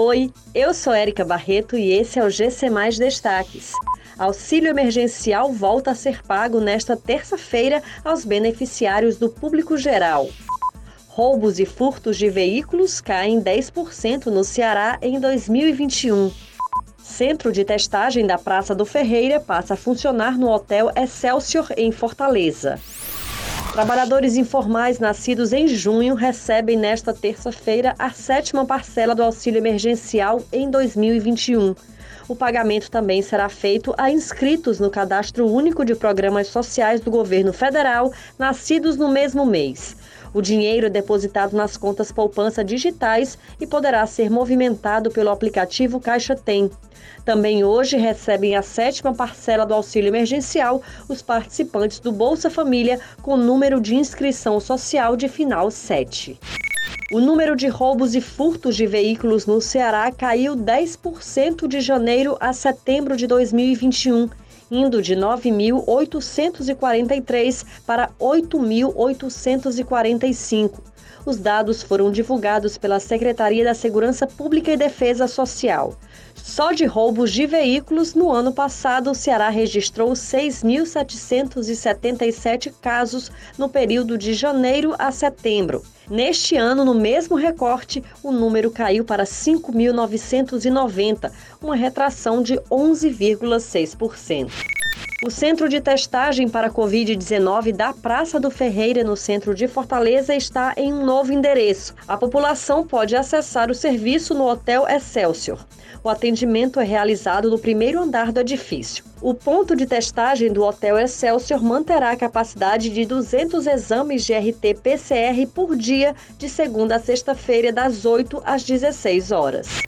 Oi, eu sou Érica Barreto e esse é o GC Mais Destaques. Auxílio emergencial volta a ser pago nesta terça-feira aos beneficiários do público geral. Roubos e furtos de veículos caem 10% no Ceará em 2021. Centro de testagem da Praça do Ferreira passa a funcionar no Hotel Excelsior, em Fortaleza. Trabalhadores informais nascidos em junho recebem nesta terça-feira a sétima parcela do auxílio emergencial em 2021. O pagamento também será feito a inscritos no Cadastro Único de Programas Sociais do Governo Federal, nascidos no mesmo mês. O dinheiro é depositado nas contas poupança digitais e poderá ser movimentado pelo aplicativo Caixa Tem. Também hoje recebem a sétima parcela do auxílio emergencial os participantes do Bolsa Família com número de inscrição social de final 7. O número de roubos e furtos de veículos no Ceará caiu 10% de janeiro a setembro de 2021 indo de 9.843 para 8.845. Os dados foram divulgados pela Secretaria da Segurança Pública e Defesa Social. Só de roubos de veículos, no ano passado, o Ceará registrou 6.777 casos no período de janeiro a setembro. Neste ano, no mesmo recorte, o número caiu para 5.990, uma retração de 11,6%. O centro de testagem para Covid-19 da Praça do Ferreira, no centro de Fortaleza, está em um novo endereço. A população pode acessar o serviço no Hotel Excelsior. O atendimento é realizado no primeiro andar do edifício. O ponto de testagem do Hotel Excelsior manterá a capacidade de 200 exames de RT-PCR por dia, de segunda a sexta-feira, das 8 às 16 horas.